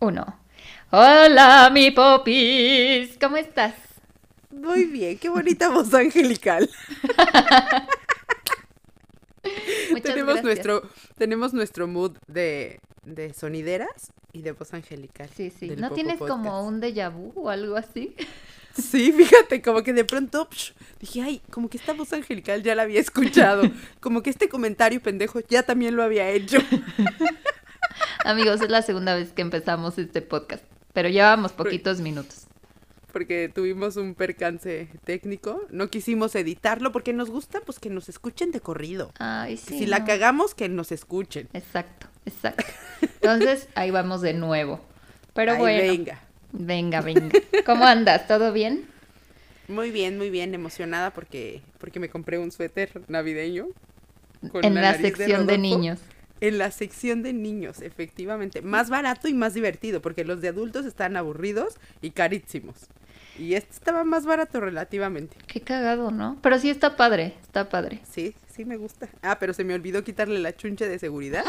Uno. Hola, mi popis. ¿Cómo estás? Muy bien, qué bonita voz angelical. Tenemos gracias. nuestro tenemos nuestro mood de, de sonideras y de voz angelical. Sí, sí. ¿No tienes como un déjà vu o algo así? Sí, fíjate, como que de pronto psh, dije, ay, como que esta voz angelical ya la había escuchado. Como que este comentario pendejo ya también lo había hecho. Amigos, es la segunda vez que empezamos este podcast, pero llevamos poquitos minutos. Porque tuvimos un percance técnico. No quisimos editarlo porque nos gusta pues que nos escuchen de corrido. Ay, sí. si la cagamos, que nos escuchen. Exacto, exacto. Entonces, ahí vamos de nuevo. Pero Ay, bueno, venga. venga, venga. ¿Cómo andas? ¿Todo bien? Muy bien, muy bien, emocionada porque, porque me compré un suéter navideño. con en la sección de, niños. En la sección de niños, efectivamente. Más barato y más divertido, porque los de adultos están aburridos y carísimos. Y este estaba más barato relativamente. Qué cagado, ¿no? Pero sí está padre, está padre. Sí, sí me gusta. Ah, pero se me olvidó quitarle la chuncha de seguridad.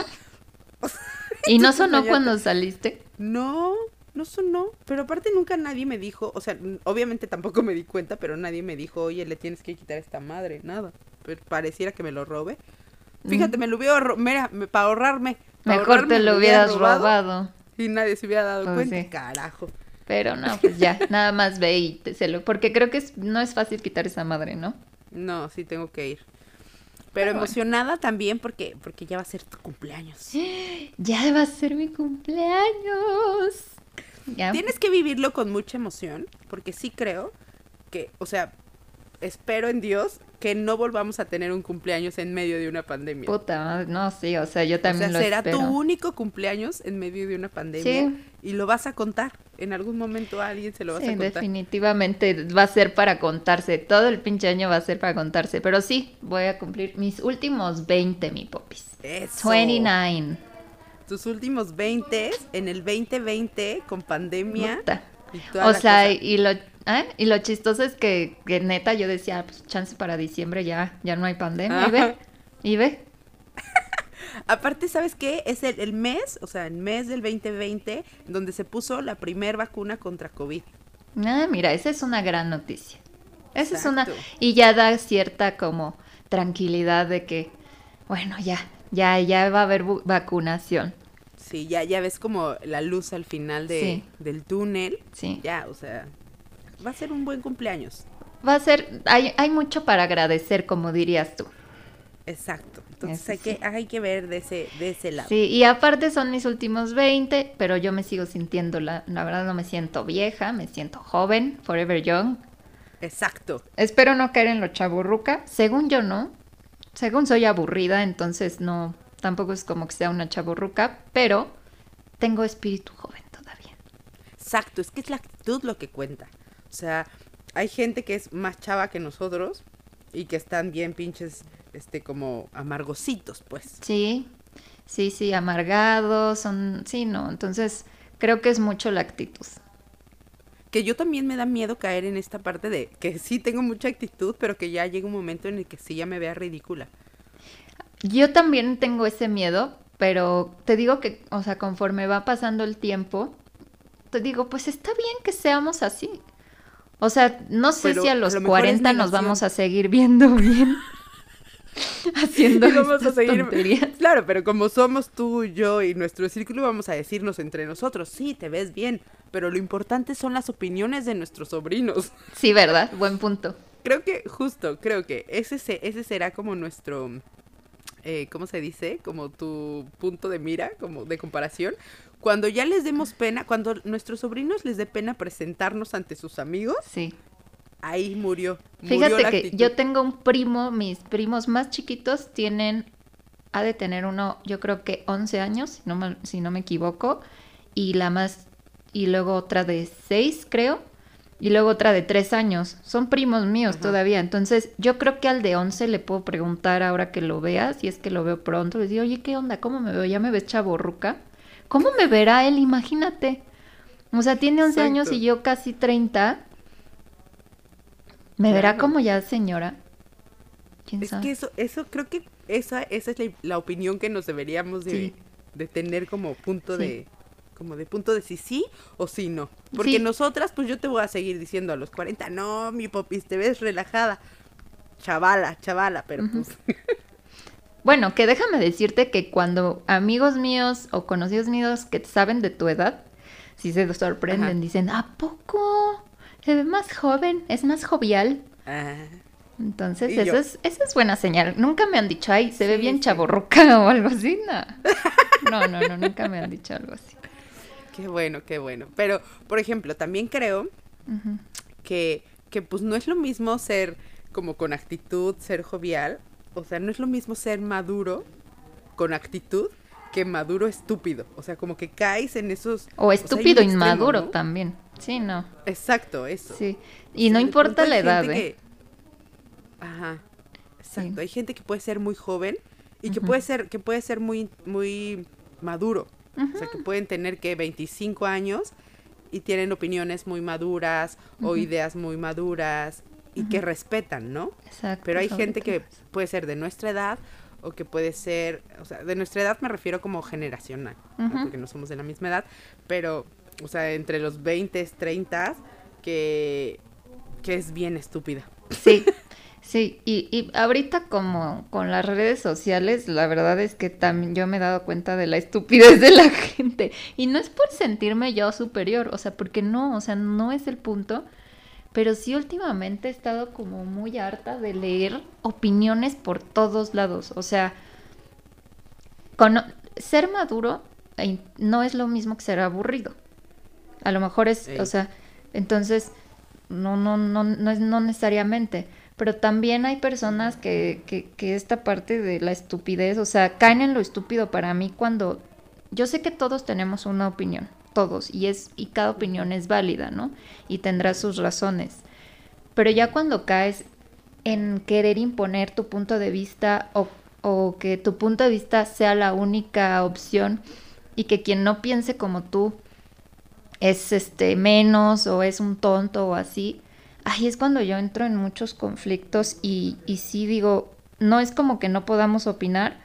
¿Y no sonó cuando saliste? No, no sonó. Pero aparte nunca nadie me dijo, o sea, obviamente tampoco me di cuenta, pero nadie me dijo, oye, le tienes que quitar esta madre, nada. Pero pareciera que me lo robe. Fíjate, me lo hubiera mira, para ahorrarme. pa' Mejor ahorrarme, te lo hubiera hubieras robado. Y nadie se hubiera dado Pues cuenta, sí. carajo. Pero no, pues ya, nada más ve y te- se lo... Porque creo que es- no es fácil quitar esa madre, ¿no? No, sí tengo que ir. Pero Pero bueno. emocionada también porque, porque ya va a ser tu cumpleaños. Ya va a ser mi cumpleaños. Ya. Tienes que vivirlo con mucha emoción, porque sí creo que, o sea, espero en Dios que no volvamos a tener un cumpleaños en medio de una pandemia. Puta, no, sí, o sea, yo o también sea, lo será espero. tu único cumpleaños en medio de una pandemia Sí. y lo vas a contar. En algún momento a alguien se lo vas Sí, a contar. definitivamente va a ser para contarse. Todo el pinche año va a ser para contarse. Pero sí, voy a cumplir mis últimos 20, mi popis. Eso. 29. Tus últimos 20 en el 2020 con pandemia. Puta. y toda O sea, y lo, ¿eh? y lo chistoso es que, que neta yo decía, pues chance para diciembre ya, ya no hay pandemia. Y ve, Ajá. y ve. Aparte, ¿sabes qué? Es el, el mes, o sea, el mes del 2020, donde se puso la primer vacuna contra COVID. Ah, mira, esa es una gran noticia. Esa es una... Y ya da cierta como tranquilidad de que, bueno, ya, ya, ya va a haber vacunación. Sí, ya, ya ves como la luz al final de, Sí. del túnel. Sí. Ya, o sea, va a ser un buen cumpleaños. Va a ser, hay, hay mucho para agradecer, como dirías tú. Exacto. Entonces Eso hay que, sí. hay que ver de ese, de ese lado. Sí, y aparte son mis últimos 20, pero yo me sigo sintiendo, la, la verdad no me siento vieja, me siento joven, forever young. Exacto. Espero no caer en lo chaburruca. Según yo no. Según soy aburrida, entonces no, tampoco es como que sea una chaburruca, pero tengo espíritu joven todavía. Exacto. Es que es la actitud lo que cuenta. O sea, hay gente que es más chava que nosotros y que están bien pinches, este, como amargositos, pues. Sí, sí, sí, amargados, son, sí, no, entonces creo que es mucho la actitud. Que yo también me da miedo caer en esta parte de que sí tengo mucha actitud, pero que ya llega un momento en el que sí ya me vea ridícula. Yo también tengo ese miedo, pero te digo que, o sea, conforme va pasando el tiempo, te digo, pues está bien que seamos así. O sea, no sé Pero si a a los es 40 nos vamos a seguir viendo bien. Haciendo Y vamos a estas seguir. tonterías. Claro, pero como somos tú, yo y nuestro círculo, vamos a decirnos entre nosotros, sí, te ves bien, pero lo importante son las opiniones de nuestros sobrinos. Sí, ¿verdad? Buen punto. Creo que, justo, creo que ese, se- ese será como nuestro, eh, ¿cómo se dice? Como tu punto de mira, como de comparación. Cuando ya les demos pena, cuando nuestros sobrinos les dé pena presentarnos ante sus amigos, Sí. ahí murió. murió la Fíjate que actitud. yo tengo un primo, mis primos más chiquitos tienen, ha de tener uno, yo creo que 11 años, si no me, si no me equivoco, y la más, y luego otra de 6, creo, y luego otra de 3 años. Son primos míos Ajá. todavía, entonces yo creo que al de 11 le puedo preguntar ahora que lo vea, si es que lo veo pronto, le digo, oye, ¿qué onda? ¿Cómo me veo? ¿Ya me ves chaborruca? ¿Cómo me verá él? Imagínate. O sea, tiene 11 años y yo casi 30. ¿Me verá como ya señora? ¿Quién Es sabe? que eso, eso creo que esa, esa es la, la opinión que nos deberíamos de, Sí. de tener como punto Sí. de como de punto de si sí o si no. Porque Sí. nosotras, pues yo te voy a seguir diciendo a los 40, no, mi popis, te ves relajada. Chavala, chavala, pero pues... Bueno, que déjame decirte que cuando amigos míos o conocidos míos que saben de tu edad, si se sorprenden, Ajá. dicen, ¿a poco? Se ve más joven, es más jovial. ah, Entonces, yo. es, esa es buena señal. Nunca me han dicho, ay, se ve bien sí. chaborruca o algo así, no. No, no, no, nunca me han dicho algo así. qué bueno, qué bueno. Pero, por ejemplo, también creo que, que pues no es lo mismo ser como con actitud, ser jovial. O sea, no es lo mismo ser maduro con actitud que maduro estúpido. O sea, como que caes en esos... O estúpido extremo, inmaduro ¿no? también. Sí, no. Exacto, eso. Sí. O Y no sea, importa la edad, ¿eh? que- Ajá. Exacto. Sí. Hay gente que puede ser muy joven y que puede ser, que puede ser muy, muy maduro. O sea, que pueden tener que 25 años y tienen opiniones muy maduras o ideas muy maduras y que respetan, ¿no? Exacto. Pero hay gente que puede ser de nuestra edad o que puede ser, o sea, de nuestra edad me refiero como generacional, porque no somos de la misma edad, pero, o sea, entre los 20, 30, que, que es bien estúpida. Sí, sí, y, y ahorita como con las redes sociales, la verdad es que también yo me he dado cuenta de la estupidez de la gente. Y no es por sentirme yo superior, o sea, porque no, o sea, no es el punto. Pero sí últimamente he estado como muy harta de leer opiniones por todos lados. O sea, cono- ser maduro eh, no es lo mismo que ser aburrido. A lo mejor es, o sea, entonces, no, no, no, no es no necesariamente. Pero también hay personas que, que, que esta parte de la estupidez, o sea, caen en lo estúpido para mí cuando yo sé que todos tenemos una opinión, todos, y es, y cada opinión es válida, ¿no? Y tendrá sus razones. Pero ya cuando caes en querer imponer tu punto de vista o, que tu punto de vista sea la única opción y que quien no piense como tú es este menos o es un tonto o así, ahí es cuando yo entro en muchos conflictos y, y sí digo, no es como que no podamos opinar,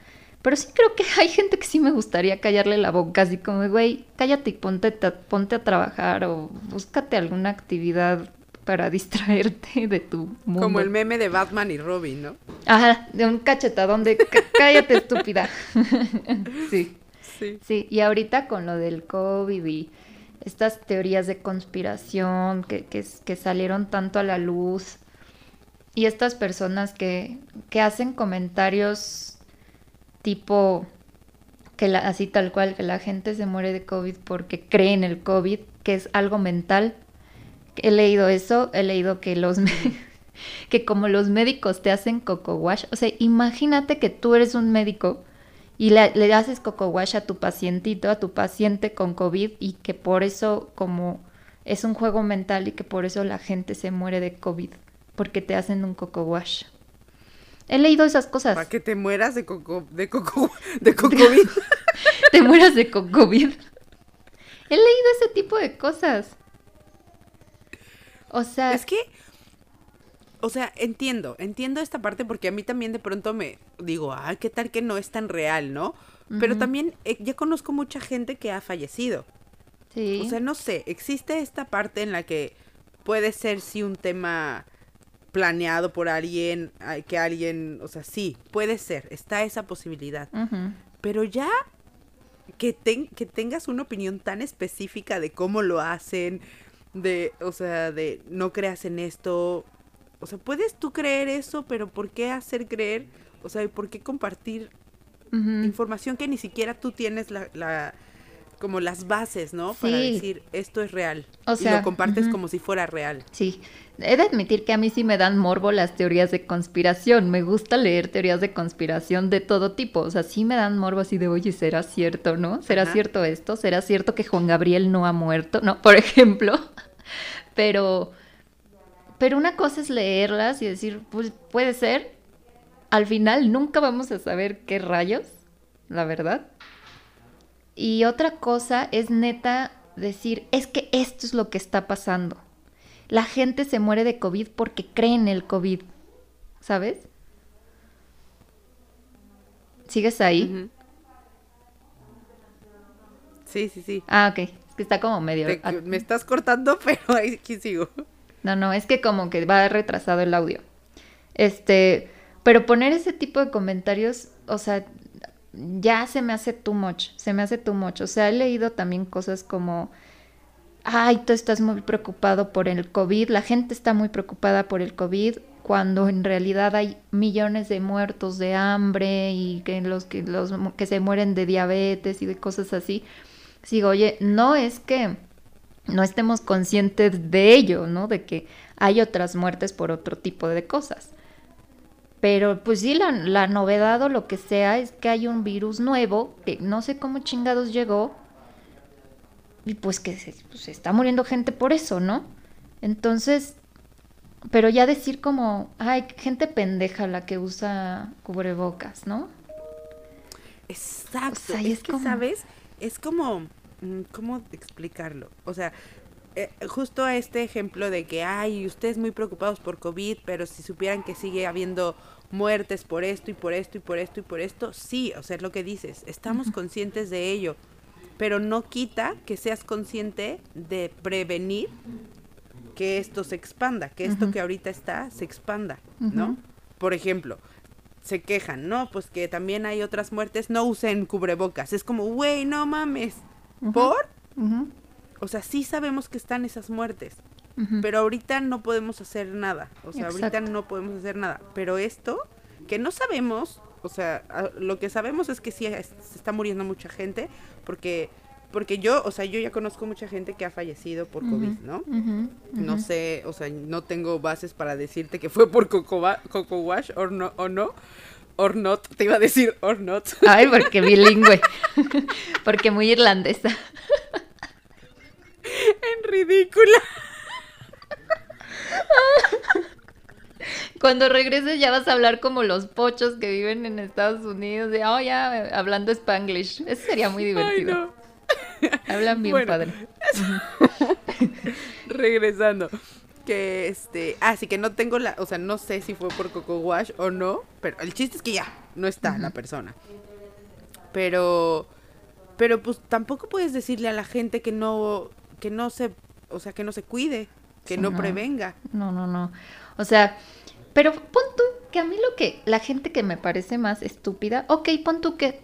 pero sí creo que hay gente que sí me gustaría callarle la boca, así como, güey, cállate y ponte, ponte a trabajar o búscate alguna actividad para distraerte de tu mundo. Como el meme de Batman y Robin, ¿no? Ajá, de un cachetadón de "Cá- cállate estúpida. sí. Sí. Sí, y ahorita con lo del COVID y estas teorías de conspiración que, que, que salieron tanto a la luz y estas personas que, que hacen comentarios tipo que la, así tal cual, que la gente se muere de COVID porque cree en el COVID, que es algo mental. He leído eso, he leído que los que como los médicos te hacen coco wash, o sea, imagínate que tú eres un médico y le, le haces coco wash a tu pacientito, a tu paciente con COVID y que por eso como es un juego mental y que por eso la gente se muere de COVID, porque te hacen un coco wash. He leído esas cosas. Para que te mueras de coco, de coco, de cocovid. te mueras de con COVID. He leído ese tipo de cosas. O sea, Es que, o sea, entiendo, entiendo esta parte porque a mí también de pronto me digo, ah, ¿qué tal que no es tan real, no? Pero Ujú. también eh, ya conozco mucha gente que ha fallecido. sí. O sea, no sé, existe esta parte en la que puede ser sí un tema planeado por alguien, que alguien, o sea, sí, puede ser, está esa posibilidad. Pero ya que, ten- que tengas una opinión tan específica de cómo lo hacen, de, o sea, de no creas en esto. O sea, puedes tú creer eso, pero ¿por qué hacer creer? O sea, ¿y ¿por qué compartir información que ni siquiera tú tienes la, la- como las bases, ¿no? Para decir esto es real. O y lo compartes como si fuera real. Sí, he de admitir que a mí sí me dan morbo las teorías de conspiración. Me gusta leer teorías de conspiración de todo tipo. O sea, sí me dan morbo así de, oye, ¿será cierto, no? ¿Será Ajá. cierto esto? ¿Será cierto que Juan Gabriel no ha muerto? No, por ejemplo. Pero, pero una cosa es leerlas y decir, pues puede ser. Al final nunca vamos a saber qué rayos, la verdad. Y otra cosa es neta decir, es que esto es lo que está pasando. La gente se muere de COVID porque cree en el COVID. ¿Sabes? ¿Sigues ahí? Sí, sí, sí. Ah, ok. Es que está como medio... Te- me estás cortando, pero aquí sigo. No, no, es que como que va retrasado el audio. Este, pero poner ese tipo de comentarios, o sea, ya se me hace too much, se me hace too much. O sea, he leído también cosas como, ay, tú estás muy preocupado por el COVID, la gente está muy preocupada por el COVID, cuando en realidad hay millones de muertos de hambre y que los que los que se mueren de diabetes y de cosas así. Sigo, oye, no es que no estemos conscientes de ello, ¿no? De que hay otras muertes por otro tipo de cosas. Pero pues sí, la, la novedad o lo que sea es que hay un virus nuevo que no sé cómo chingados llegó y pues que se, pues, está muriendo gente por eso, ¿no? Entonces, pero ya decir como, ay, gente pendeja la que usa cubrebocas, ¿no? Exacto. O sea, y es, es que, como- ¿sabes? Es como, mm, ¿cómo explicarlo? O sea, eh, justo a este ejemplo de que, ay, ustedes muy preocupados por COVID, pero si supieran que sigue habiendo muertes por esto y por esto y por esto y por esto, sí, o sea, es lo que dices, estamos conscientes de ello, pero no quita que seas consciente de prevenir que esto se expanda, que esto que ahorita está se expanda, ¿no? Por ejemplo, se quejan, ¿no? Pues que también hay otras muertes, no usen cubrebocas. Es como, güey, no mames. ¿Por? O sea, sí sabemos que están esas muertes, pero ahorita no podemos hacer nada. O sea, ahorita no podemos hacer nada. Pero esto, que no sabemos, o sea, a- lo que sabemos es que sí es- se está muriendo mucha gente, porque, porque yo, o sea, yo ya conozco mucha gente que ha fallecido por COVID, ¿no? No sé, o sea, no tengo bases para decirte que fue por Coco, Coco Wash or no, o no. Or not, te iba a decir or not. Ay, porque bilingüe. porque muy irlandesa. Ridícula. Cuando regreses ya vas a hablar como los pochos que viven en Estados Unidos, de, oh, ya, hablando spanglish. Eso sería muy Ay, divertido. no. Hablan bien Bueno. padre. Regresando. Que este. Ah, sí que no tengo la. O sea, no sé si fue por Coco Wash o no. Pero el chiste es que ya no está la persona. Pero. Pero pues tampoco puedes decirle a la gente que no. Que no se. O sea, que no se cuide. Que Sí, no, no. prevenga. No, no, no. O sea, pero pon tú que a mí lo que, la gente que me parece más estúpida, ok, pon tú que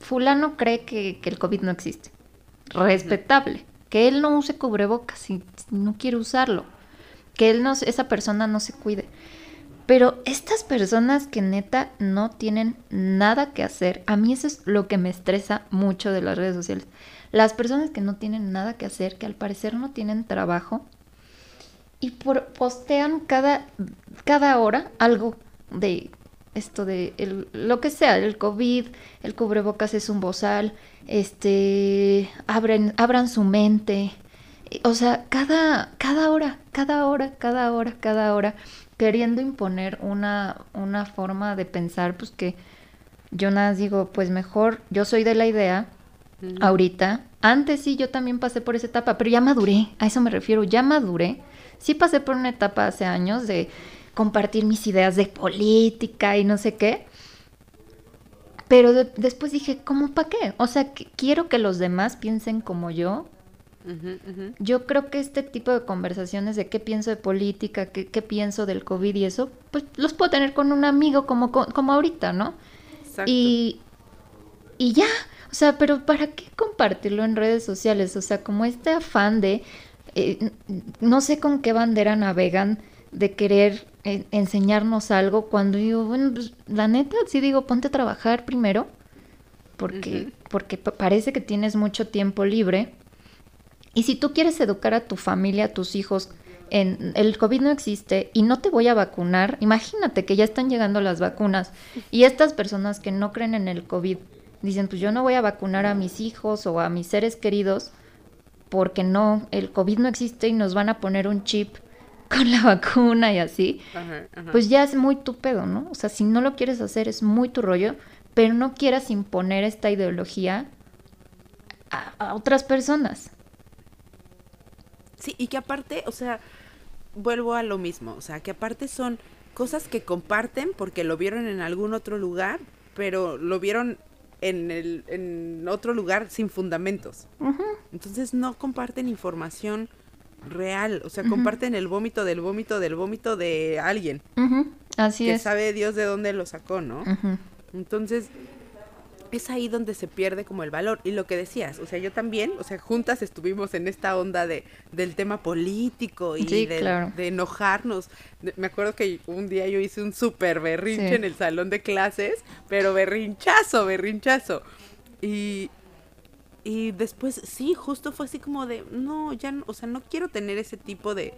fulano cree que, que el COVID no existe. Respetable. Que él no use cubrebocas si, si no quiere usarlo. Que él no, esa persona no se cuide. Pero estas personas que neta no tienen nada que hacer, a mí eso es lo que me estresa mucho de las redes sociales. Las personas que no tienen nada que hacer, que al parecer no tienen trabajo, y por, postean cada, cada hora algo de esto de lo que sea, el COVID, el cubrebocas es un bozal, este, abren, abran su mente. Eh, O sea, cada, cada hora, cada hora, cada hora, cada hora, queriendo imponer una, una forma de pensar, pues que yo nada digo, pues mejor, yo soy de la idea Ahorita. Antes sí, yo también pasé por esa etapa, pero ya maduré, a eso me refiero, ya maduré. Sí pasé por una etapa hace años de compartir mis ideas de política y no sé qué. Pero de- después dije, ¿cómo para qué? O sea, que quiero que los demás piensen como yo. Yo creo que este tipo de conversaciones de qué pienso de política, qué, qué pienso del COVID y eso, pues los puedo tener con un amigo como, como ahorita, ¿no? Exacto. Y, y ya, o sea, pero ¿para qué compartirlo en redes sociales? O sea, como este afán de, eh, no sé con qué bandera navegan, de querer eh, enseñarnos algo, cuando digo, bueno, pues, la neta, sí digo, ponte a trabajar primero, porque, porque pa- parece que tienes mucho tiempo libre. Y si tú quieres educar a tu familia, a tus hijos, en el COVID no existe y no te voy a vacunar, imagínate que ya están llegando las vacunas y estas personas que no creen en el COVID dicen, pues yo no voy a vacunar a mis hijos o a mis seres queridos porque no, el COVID no existe y nos van a poner un chip con la vacuna y así, Ajá, ajá. pues ya es muy tu pedo, ¿no? O sea, si no lo quieres hacer es muy tu rollo, pero no quieras imponer esta ideología a, a otras personas. Sí, y que aparte, o sea, vuelvo a lo mismo, o sea, que aparte son cosas que comparten porque lo vieron en algún otro lugar, pero lo vieron en, el, en otro lugar sin fundamentos. Entonces no comparten información real, o sea, comparten el vómito del vómito del vómito de alguien. Así que es. sabe Dios de dónde lo sacó, ¿no? Entonces, es ahí donde se pierde como el valor. Y lo que decías, o sea, yo también, o sea, juntas estuvimos en esta onda de, del tema político y de, enojarnos. me acuerdo que un día yo hice un súper berrinche en el salón de clases, pero berrinchazo, berrinchazo. Y, y después, sí, justo fue así como de, no, ya, no, o sea, no quiero tener ese tipo de,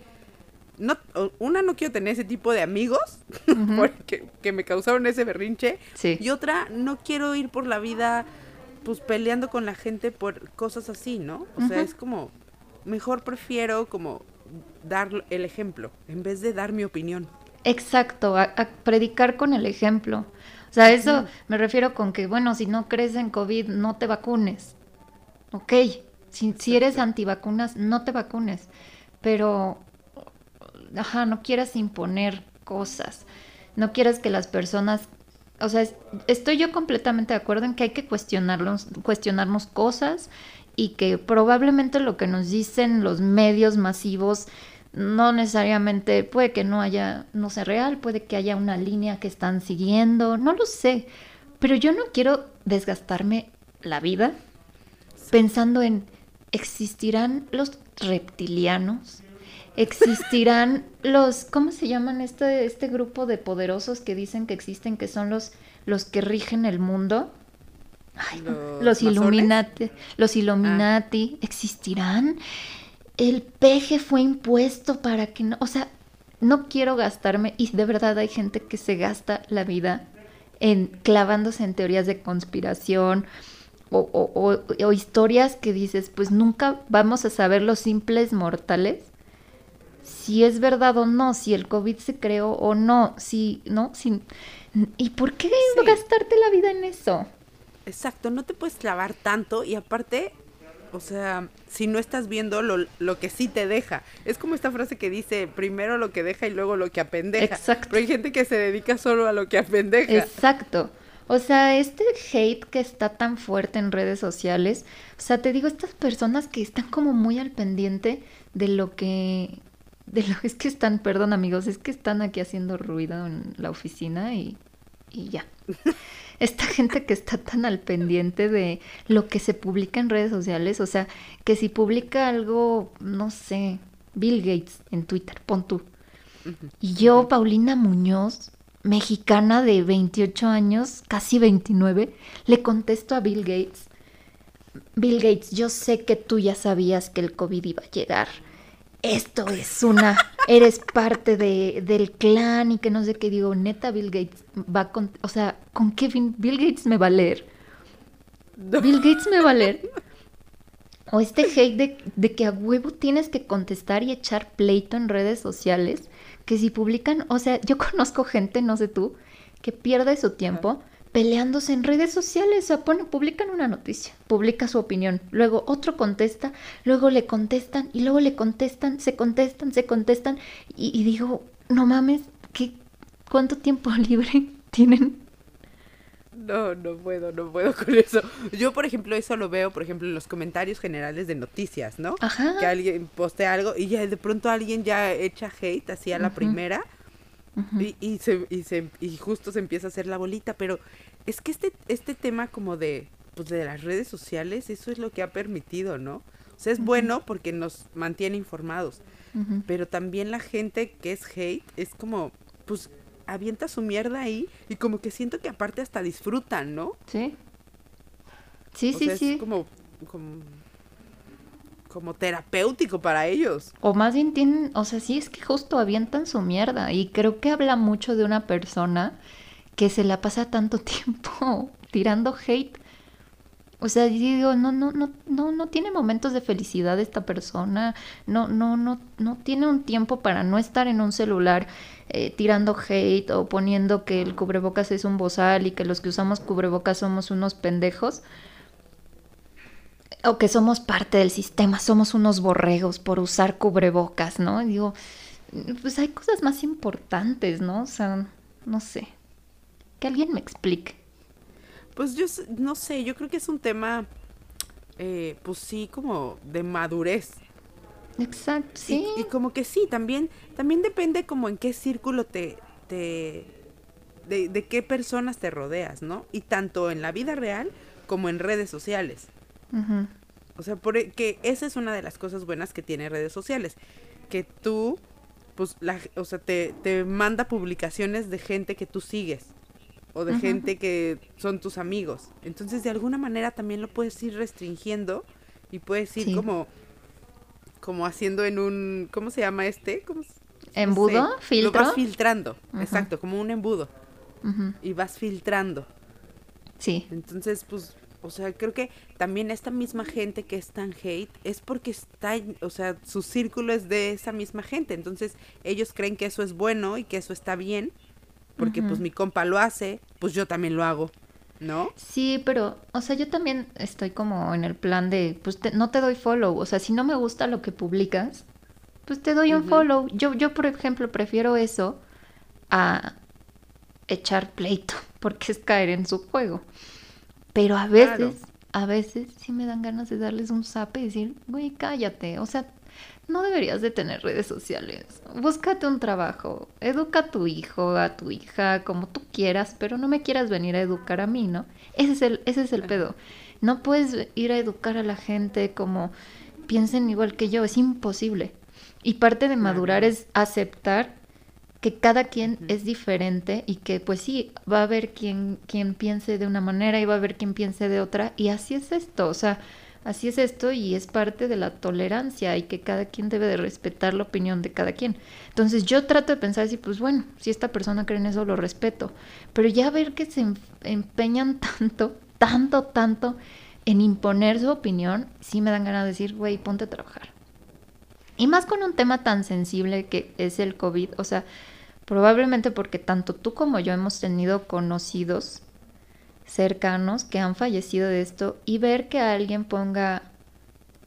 no, una no quiero tener ese tipo de amigos porque, que me causaron ese berrinche y otra no quiero ir por la vida pues peleando con la gente por cosas así, ¿no? O sea, es como mejor prefiero como dar el ejemplo en vez de dar mi opinión. Exacto, a, predicar con el ejemplo. O sea, eso me refiero con que, bueno, si no crees en COVID, no te vacunes. Ok, si, si eres antivacunas, no te vacunes. Pero ajá, no quieras imponer cosas, no quieras que las personas, o sea, estoy yo completamente de acuerdo en que hay que cuestionarnos, cuestionarnos cosas y que probablemente lo que nos dicen los medios masivos no necesariamente puede que no haya, no sea real, puede que haya una línea que están siguiendo, no lo sé, pero yo no quiero desgastarme la vida pensando en existirán los reptilianos, existirán los, ¿cómo se llaman este, este grupo de poderosos que dicen que existen, que son los, los que rigen el mundo? los, Illuminati, los ah. Illuminati, ¿existirán? El peje fue impuesto para que no, o sea, no quiero gastarme, y de verdad hay gente que se gasta la vida en clavándose en teorías de conspiración, o, o, o, historias que dices, pues nunca vamos a saber los simples mortales si es verdad o no, si el COVID se creó o no, si, ¿no? Si, ¿Y por qué gastarte la vida en eso? Exacto, no te puedes clavar tanto y aparte, o sea, si no estás viendo lo, lo, que sí te deja. Es como esta frase que dice, primero lo que deja y luego lo que apendeja. Exacto. Pero hay gente que se dedica solo a lo que apendeja. Exacto. O sea, este hate que está tan fuerte en redes sociales, o sea, te digo, estas personas que están como muy al pendiente de lo que de lo es que están, perdón amigos, es que están aquí haciendo ruido en la oficina y, y ya. Esta gente que está tan al pendiente de lo que se publica en redes sociales, o sea, que si publica algo, no sé, Bill Gates en Twitter, pon tú. Y yo, Paulina Muñoz, mexicana de 28 años, casi 29, le contesto a Bill Gates. Bill Gates, yo sé que tú ya sabías que el COVID iba a llegar esto es una, eres parte de, del clan y que no sé qué digo, neta Bill Gates va con, o sea, ¿con qué fin? Bill Gates me va a leer. Bill Gates me va a leer. O este hate de, de, que a huevo tienes que contestar y echar pleito en redes sociales, que si publican, o sea, yo conozco gente, no sé tú, que pierde su tiempo peleándose en redes sociales. O sea, pone, publican una noticia, publica su opinión, luego otro contesta, luego le contestan y luego le contestan, se contestan, se contestan. Y, digo, no mames, ¿qué, ¿cuánto tiempo libre tienen? No, no puedo, no puedo con eso. Yo, por ejemplo, eso lo veo, por ejemplo, en los comentarios generales de noticias, ¿no? Ajá. Que alguien postea algo y ya de pronto alguien ya echa hate así a la primera y, y, se, y, se, y justo se empieza a hacer la bolita, pero es que este, este tema como de, pues de las redes sociales, eso es lo que ha permitido, ¿no? O sea, es bueno porque nos mantiene informados, pero también la gente que es hate es como, pues avienta su mierda ahí y como que siento que aparte hasta disfrutan, ¿no? Sí. Sí, sí, sí. Es como, como como terapéutico para ellos. O más bien tienen, o sea, sí es que justo avientan su mierda y creo que habla mucho de una persona que se la pasa tanto tiempo tirando hate. O sea, digo, no, no, no, no, no tiene momentos de felicidad esta persona, no, no, no, no tiene un tiempo para no estar en un celular eh, tirando hate o poniendo que el cubrebocas es un bozal y que los que usamos cubrebocas somos unos pendejos o que somos parte del sistema, somos unos borregos por usar cubrebocas, ¿no? digo, pues hay cosas más importantes, ¿no? O sea, no sé. Que alguien me explique. Pues yo no sé, yo creo que es un tema, eh, pues sí, como de madurez. Exacto, Y- sí. Y, como que sí, también, también depende como en qué círculo te, te de, de qué personas te rodeas, ¿no? Y tanto en la vida real como en redes sociales. Ujú. O sea, por, e- que esa es una de las cosas buenas que tiene redes sociales. Que tú, pues, la, o sea, te, te manda publicaciones de gente que tú sigues. O de gente que son tus amigos. Entonces, de alguna manera también lo puedes ir restringiendo. Y puedes ir Sí. como, como haciendo en un, ¿cómo se llama este? ¿Cómo s- no ¿Embudo? sé. Lo ¿Filtro? vas filtrando. Exacto, como un embudo. Y vas filtrando. Sí. Entonces, pues, o sea, creo que también esta misma gente que es tan hate es porque está, o sea, su círculo es de esa misma gente. Entonces, ellos creen que eso es bueno y que eso está bien, porque pues mi compa lo hace, pues yo también lo hago, ¿no? Sí, pero, o sea, yo también estoy como en el plan de, pues te- no te doy follow. O sea, si no me gusta lo que publicas, pues te doy un follow. Yo, yo, por ejemplo, prefiero eso a echar pleito, porque es caer en su juego. Pero a veces, Claro. a veces sí me dan ganas de darles un zape y decir, güey, cállate. O sea, no deberías de tener redes sociales. Búscate un trabajo, educa a tu hijo, a tu hija, como tú quieras, pero no me quieras venir a educar a mí, ¿no? Ese es el, ese es el pedo. No puedes ir a educar a la gente como piensen igual que yo, es imposible. Y parte de madurar es aceptar que cada quien es diferente y que pues sí, va a haber quien, quien piense de una manera y va a haber quien piense de otra y así es esto, o sea, así es esto y es parte de la tolerancia y que cada quien debe de respetar la opinión de cada quien. Entonces yo trato de pensar así, pues bueno, si esta persona cree en eso, lo respeto, pero ya ver que se em- empeñan tanto, tanto, tanto en imponer su opinión, sí me dan ganas de decir, güey, ponte a trabajar. Y más con un tema tan sensible que es el COVID, o sea, probablemente porque tanto tú como yo hemos tenido conocidos cercanos que han fallecido de esto y ver que alguien ponga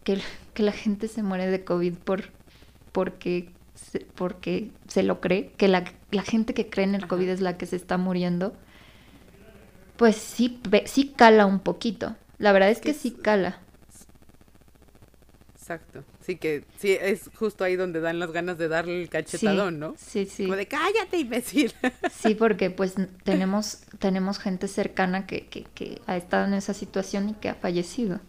que, que la gente se muere de COVID por, porque, se, porque se lo cree, que la, la gente que cree en el Ajá. COVID es la que se está muriendo, pues sí, sí cala un poquito. La verdad es que sí cala. Exacto. Sí que sí es justo ahí donde dan las ganas de darle el cachetadón, sí, ¿no? Sí, sí. Como de cállate, imbécil. Sí, porque pues tenemos, tenemos gente cercana que, que, que ha estado en esa situación y que ha fallecido.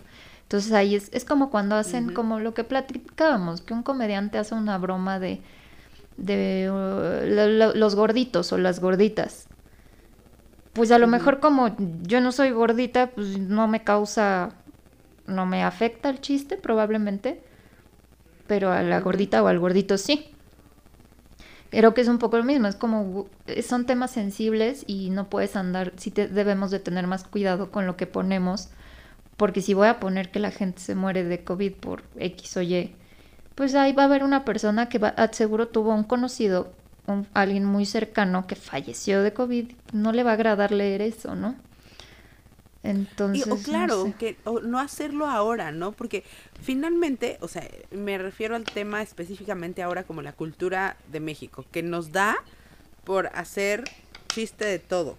Entonces ahí es, es como cuando hacen como lo que platicábamos, que un comediante hace una broma de, de uh, lo- lo- los gorditos o las gorditas. Pues a lo mejor como yo no soy gordita, pues no me causa, no me afecta el chiste probablemente, pero a la gordita o al gordito sí. Creo que es un poco lo mismo, es como eh, son temas sensibles y no puedes andar, sí te- debemos de tener más cuidado con lo que ponemos, porque si voy a poner que la gente se muere de COVID por X o Y, pues ahí va a haber una persona que va, ah, seguro tuvo un conocido, alguien muy cercano que falleció de COVID, no le va a agradar leer eso, ¿no? Entonces, Y, o no claro, sé. que o no hacerlo ahora, ¿no? Porque finalmente, o sea, me refiero al tema específicamente ahora como la cultura de México, que nos da por hacer chiste de todo.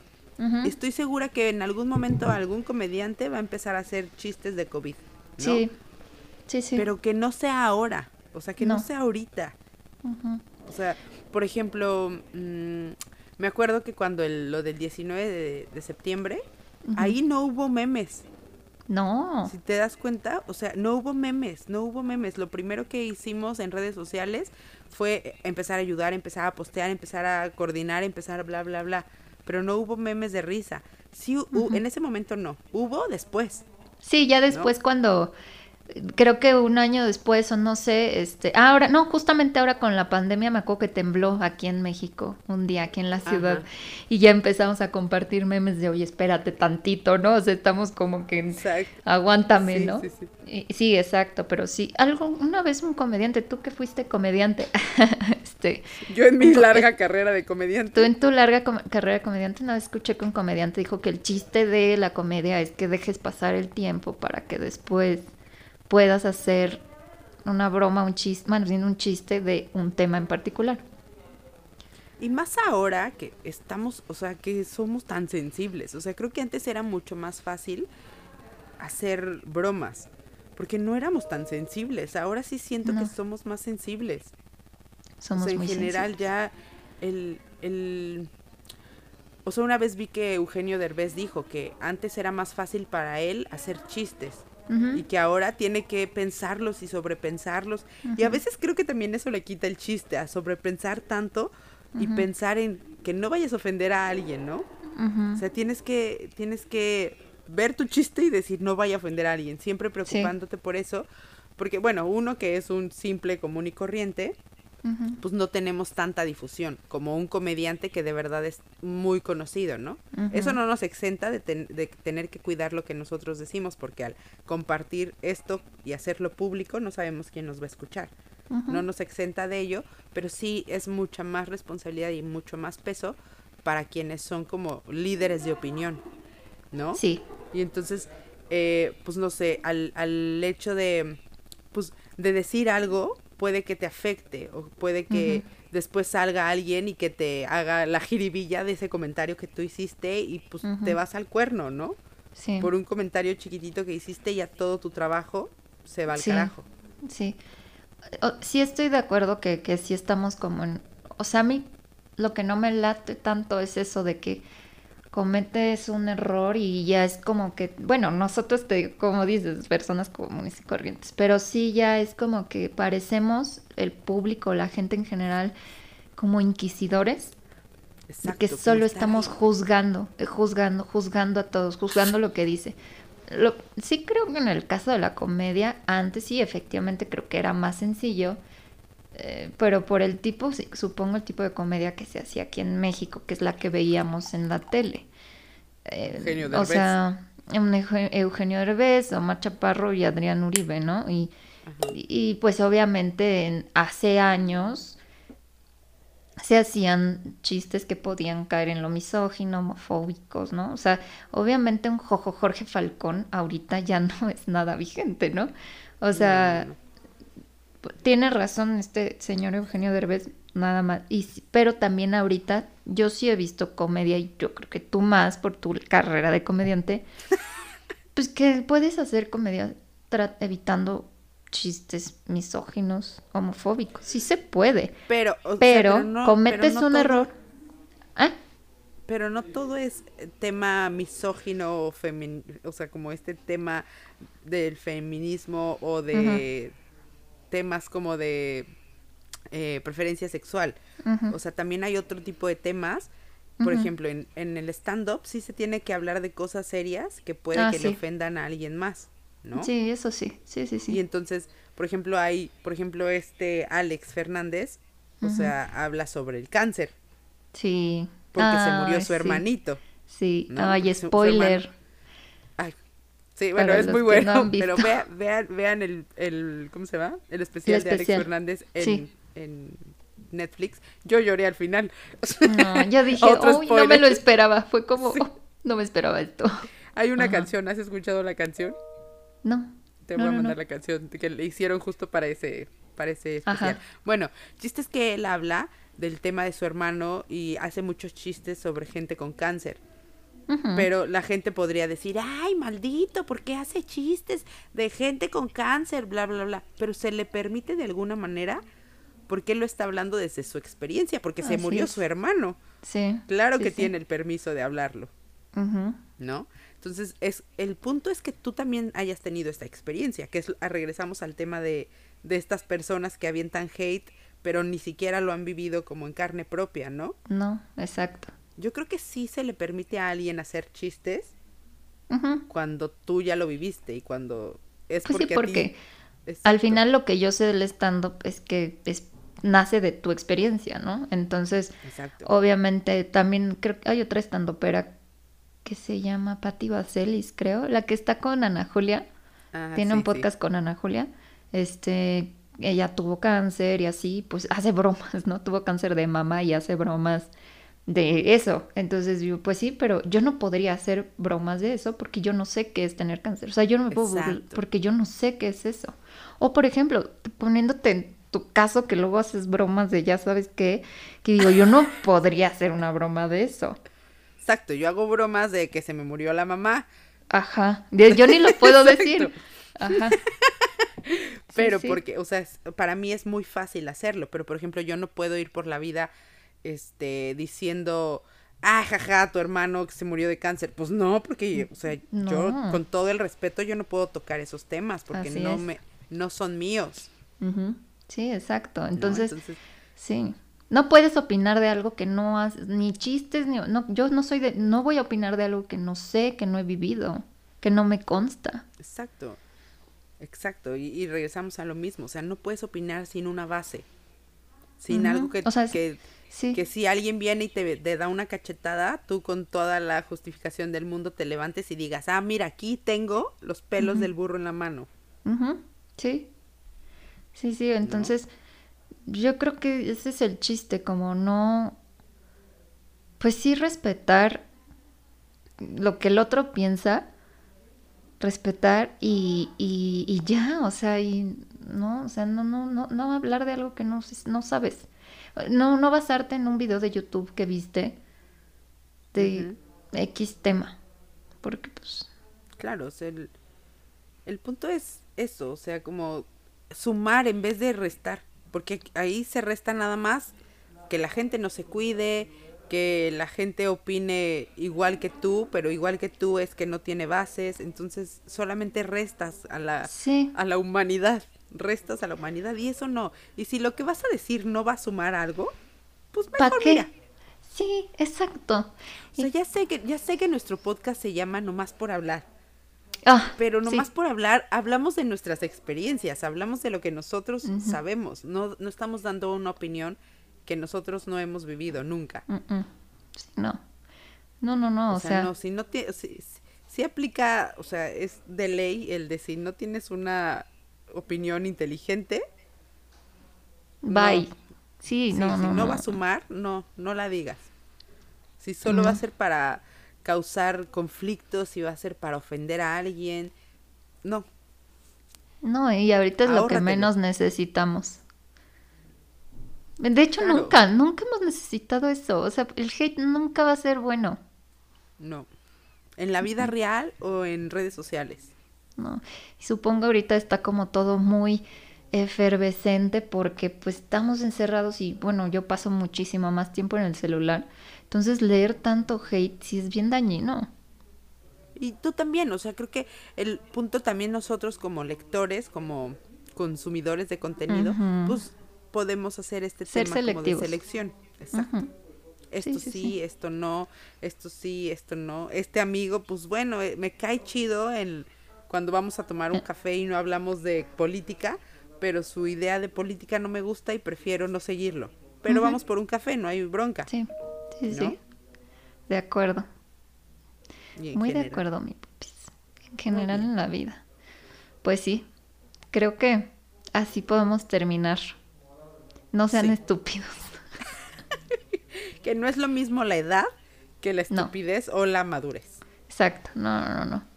Estoy segura que en algún momento algún comediante va a empezar a hacer chistes de COVID, ¿no? Sí, sí, sí. Pero que no sea ahora, o sea, que no, No. sea ahorita. O sea, por ejemplo, mm, me acuerdo que cuando el- lo del 19 de, de septiembre, Ahí no hubo memes. No. Si te das cuenta, o sea, no hubo memes, no hubo memes. Lo primero que hicimos en redes sociales fue empezar a ayudar, empezar a postear, empezar a coordinar, empezar a bla, bla, bla. Pero no hubo memes de risa. Sí, en ese momento no. Hubo después. Sí, ya después cuando creo que un año después o no sé, este, ah, ahora no, justamente ahora con la pandemia me acuerdo que tembló aquí en México un día aquí en la ciudad Ajá. y ya empezamos a compartir memes de, "Oye, espérate tantito", ¿no? O sea, estamos como que Exacto. aguántame, Sí, ¿no? sí, sí. Y- sí, exacto, pero sí, algo una vez un comediante, tú que fuiste comediante, este, Yo en mi larga carrera de comediante. Tú en tu larga carrera de comediante, una vez escuché que un comediante dijo que el chiste de la comedia es que dejes pasar el tiempo para que después puedas hacer una broma, un chiste, más bien un chiste de un tema en particular. Y más ahora que estamos, o sea, que somos tan sensibles. O sea, creo que antes era mucho más fácil hacer bromas. Porque no éramos tan sensibles. Ahora sí siento que somos más sensibles. Somos o sea, en general ya el, el... O sea, una vez vi que Eugenio Derbez dijo que antes era más fácil para él hacer chistes y que ahora tiene que pensarlos y sobrepensarlos. Y a veces creo que también eso le quita el chiste, a sobrepensar tanto y pensar en que no vayas a ofender a alguien, ¿no? O sea, tienes que, tienes que ver tu chiste y decir no vaya a ofender a alguien, siempre preocupándote por eso, porque bueno, uno que es un simple común y corriente, pues no tenemos tanta difusión como un comediante que de verdad es muy conocido, ¿no? Eso no nos exenta de, de, tener que cuidar lo que nosotros decimos, porque al compartir esto y hacerlo público no sabemos quién nos va a escuchar. No nos exenta de ello, pero sí es mucha más responsabilidad y mucho más peso para quienes son como líderes de opinión, ¿no? Sí. Y entonces, eh, pues no sé, al, al hecho de, pues, de decir algo, puede que te afecte o puede que después salga alguien y que te haga la jiribilla de ese comentario que tú hiciste y pues te vas al cuerno, ¿no? Sí. Por un comentario chiquitito que hiciste ya todo tu trabajo se va al carajo. Sí. sí estoy de acuerdo que, que sí estamos como en... O sea, a mí lo que no me late tanto es eso de que cometes un error y ya es como que, bueno, nosotros, te, como dices, personas comunes y corrientes, pero sí ya es como que parecemos el público, la gente en general, como inquisidores. Exacto, que solo estamos juzgando, eh, juzgando, juzgando a todos, juzgando lo que dice. Lo, sí creo que en el caso de la comedia, antes sí, efectivamente creo que era más sencillo, eh, pero por el tipo, supongo el tipo de comedia que se hacía aquí en México, que es la que veíamos en la tele. Eh, Eugenio Derbez. O sea, Eugenio Derbez, Omar Chaparro y Adrián Uribe, ¿no? Y, y, pues obviamente hace años se hacían chistes que podían caer en lo misógino, homofóbicos, ¿no? O sea, obviamente un Jojo Jorge Falcón ahorita ya no es nada vigente, ¿no? O sea, tiene razón este señor Eugenio Derbez, nada más. Y, pero también ahorita yo sí he visto comedia y yo creo que tú más por tu carrera de comediante, pues que puedes hacer comedia evitando chistes misóginos, homofóbicos. Sí se puede. Pero, pero, cometes un error. ¿Ah? Pero no todo es tema misógino o o sea, como este tema del feminismo o de temas como de eh, preferencia sexual. O sea, también hay otro tipo de temas. Por ejemplo, en, en el stand-up sí se tiene que hablar de cosas serias que puede ah, que le ofendan a alguien más, ¿no? Sí, eso sí, sí, sí, sí. Y entonces, por ejemplo, hay, por ejemplo, este Alex Fernández, o sea, habla sobre el cáncer. Sí. Porque se murió su hermanito. Sí, ay, spoiler. Sí, bueno, es muy bueno, pero vean, vean, vean el, el, ¿cómo se llama? El especial, de Alex Fernández en, en, Netflix. Yo lloré al final. No, yo dije, uy, no me lo esperaba. Fue como, oh, no me esperaba esto. Hay una canción, ¿has escuchado la canción? No. Te voy a mandar la canción que le hicieron justo para ese, para ese especial. Bueno, chistes que él habla del tema de su hermano y hace muchos chistes sobre gente con cáncer. Pero la gente podría decir, ay, maldito, ¿por qué hace chistes de gente con cáncer? Bla, bla, bla. Pero se le permite de alguna manera porque él lo está hablando desde su experiencia, porque se murió su hermano. Sí. Claro que tiene el permiso de hablarlo. ¿No? Entonces, es, el punto es que tú también hayas tenido esta experiencia, que es, regresamos al tema de, de estas personas que avientan hate, pero ni siquiera lo han vivido como en carne propia, ¿no? No, exacto yo creo que sí se le permite a alguien hacer chistes cuando tú ya lo viviste y cuando es pues porque, porque al final lo que yo sé del stand-up es que es, nace de tu experiencia, ¿no? Entonces, obviamente también creo que hay otra stand-upera que se llama Patti Vaselis, creo, la que está con Ana Julia. Ah, Tiene un podcast con Ana Julia. Este, ella tuvo cáncer y así, pues hace bromas, ¿no? Tuvo cáncer de mamá y hace bromas de eso. Entonces yo, pues sí, pero yo no podría hacer bromas de eso porque yo no sé qué es tener cáncer. O sea, yo no me puedo porque yo no sé qué es eso. O por ejemplo, poniéndote tu caso que luego haces bromas de ya sabes qué, que digo, yo no podría hacer una broma de eso. Exacto, yo hago bromas de que se me murió la mamá. Ajá, yo ni lo puedo decir. Ajá. pero porque, o sea, para mí es muy fácil hacerlo, pero por ejemplo, yo no puedo ir por la vida este diciendo, ah, jaja, tu hermano que se murió de cáncer. Pues no, porque, o sea, yo con todo el respeto yo no puedo tocar esos temas porque no me no son míos. Sí, exacto. Entonces, sí. No puedes opinar de algo que no has, ni chistes, ni, no, yo no soy de, no voy a opinar de algo que no sé, que no he vivido, que no me consta. Exacto, exacto, y, regresamos a lo mismo, o sea, no puedes opinar sin una base, sin algo que, que, que si alguien viene y te, te, da una cachetada, tú con toda la justificación del mundo te levantes y digas, ah, mira, aquí tengo los pelos del burro en la mano. Sí, sí, sí, entonces yo creo que ese es el chiste, como no, pues sí respetar lo que el otro piensa, respetar y, y, ya, o sea, y no, o sea, no, no, no, no hablar de algo que no, no sabes. No, no basarte en un video de YouTube que viste de X tema. Porque pues. Claro, o sea, el, el punto es eso, o sea, como sumar en vez de restar porque ahí se resta nada más que la gente no se cuide, que la gente opine igual que tú, pero igual que tú es que no tiene bases, entonces solamente restas a la, a la humanidad, restas a la humanidad y eso no. Y si lo que vas a decir no va a sumar algo, pues mejor mira. Sí, exacto. O sea, ya sé que ya sé que nuestro podcast se llama Nomás por hablar. Ah, pero nomás por hablar, hablamos de nuestras experiencias, hablamos de lo que nosotros sabemos, no, no estamos dando una opinión que nosotros no hemos vivido nunca. No, no, no, no, o, sea, no, si no si, aplica, o sea, es de ley el decir no tienes una opinión inteligente. Bye. sí, no, no, si no, va a sumar, no, no la digas. Si solo va a ser para causar conflictos, y va a ser para ofender a alguien. No. No, y ahorita es lo que menos necesitamos. De hecho, nunca, nunca hemos necesitado eso. O sea, el hate nunca va a ser bueno. No. En la vida real o en redes sociales. No. Y supongo ahorita está como todo muy efervescente porque pues estamos encerrados y bueno, yo paso muchísimo más tiempo en el celular. Entonces leer tanto hate sí es bien dañino. Y tú también, o sea, creo que el punto también nosotros como lectores, como consumidores de contenido, pues podemos hacer este tema como de selección. Exacto. Esto sí, esto no, esto sí, esto no. Este amigo, pues bueno, eh, me cae chido el cuando vamos a tomar un café y no hablamos de política, pero su idea de política no me gusta y prefiero no seguirlo. Pero vamos por un café, no hay bronca. Sí, sí, sí. De acuerdo. Muy de acuerdo, mi pupis. En general en la vida. Pues sí, creo que así podemos terminar. No sean estúpidos. que no es lo mismo la edad que la estupidez o la madurez. Exacto, no, no, no.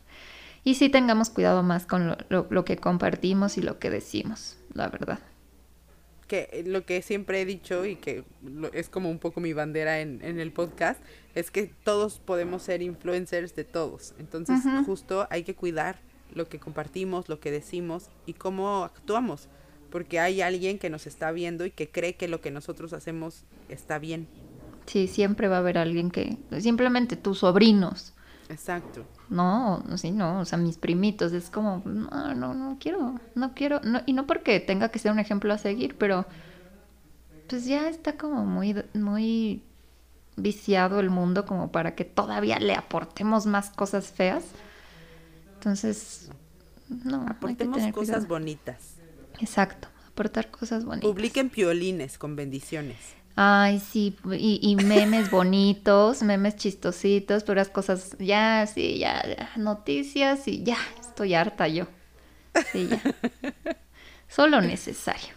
Y sí tengamos cuidado más con lo, que compartimos y lo que decimos, la verdad. Que lo que siempre he dicho y que es como un poco mi bandera en, el podcast, es que todos podemos ser influencers de todos. Entonces, justo hay que cuidar lo que compartimos, lo que decimos y cómo actuamos. Porque hay alguien que nos está viendo y que cree que lo que nosotros hacemos está bien. Sí, siempre va a haber alguien que, simplemente tus sobrinos. Exacto no, sí, no, o sea, mis primitos, es como, no, no, no quiero, no quiero, no, y no porque tenga que ser un ejemplo a seguir, pero pues ya está como muy, muy viciado el mundo como para que todavía le aportemos más cosas feas. Entonces, no, aportemos cosas bonitas. Exacto, aportar cosas bonitas. Publiquen piolines con bendiciones. Ay, sí, y, memes bonitos, memes chistositos, pero las cosas, ya, sí, ya, noticias y ya, estoy harta yo. Sí, ya. Solo necesario.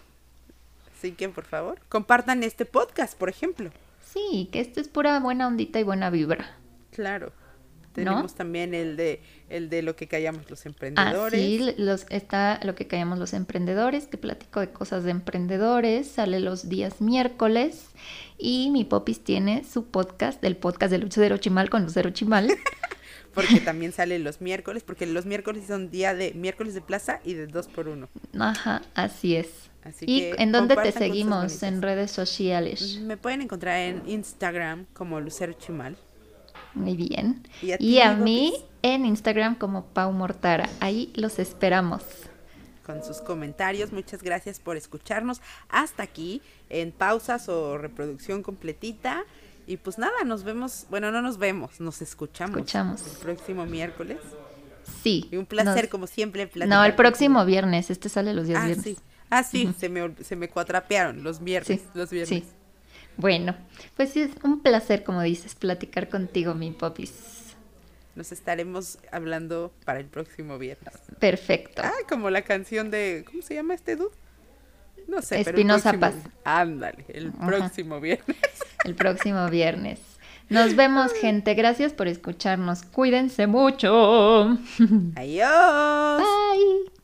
Así que, por favor, compartan este podcast, por ejemplo. Sí, que esto es pura buena ondita y buena vibra. Claro. Tenemos también el de el de lo que callamos los Ah, emprendedores. sí, los, está lo que callamos los emprendedores, que platico de cosas de emprendedores, sale los días miércoles y mi Popis tiene su podcast, el podcast de Lucero Chimal con Lucero Chimal. Porque también sale los miércoles, porque los miércoles son día de miércoles de plaza y de dos por uno. Ajá, así es. Así ¿Y que en dónde te seguimos? En redes sociales. Me pueden encontrar en Instagram como Lucero Chimal. Muy bien. ¿Y a ti, Y a mi mí en Instagram como Pau Mortara. Ahí los esperamos. con sus comentarios. Muchas gracias por escucharnos hasta aquí en pausas o reproducción completita. Y pues nada, nos vemos, bueno, no nos vemos, nos escuchamos. Escuchamos. El próximo miércoles. Sí. Y un placer, nos- como siempre, No, el próximo viernes. Este sale los días Ah, viernes. sí. Ah, sí, se, me, se me cuatrapearon los viernes. Sí, los viernes. sí. Bueno, pues es un placer, como dices, platicar contigo, mi popis. Nos estaremos hablando para el próximo viernes. Perfecto. Ah, como la canción de. ¿Cómo se llama este dude? No sé, Espinosa Paz. Ándale, el Ajá. próximo viernes. El próximo viernes. Nos vemos, gente. Gracias por escucharnos. Cuídense mucho. Adiós. Bye.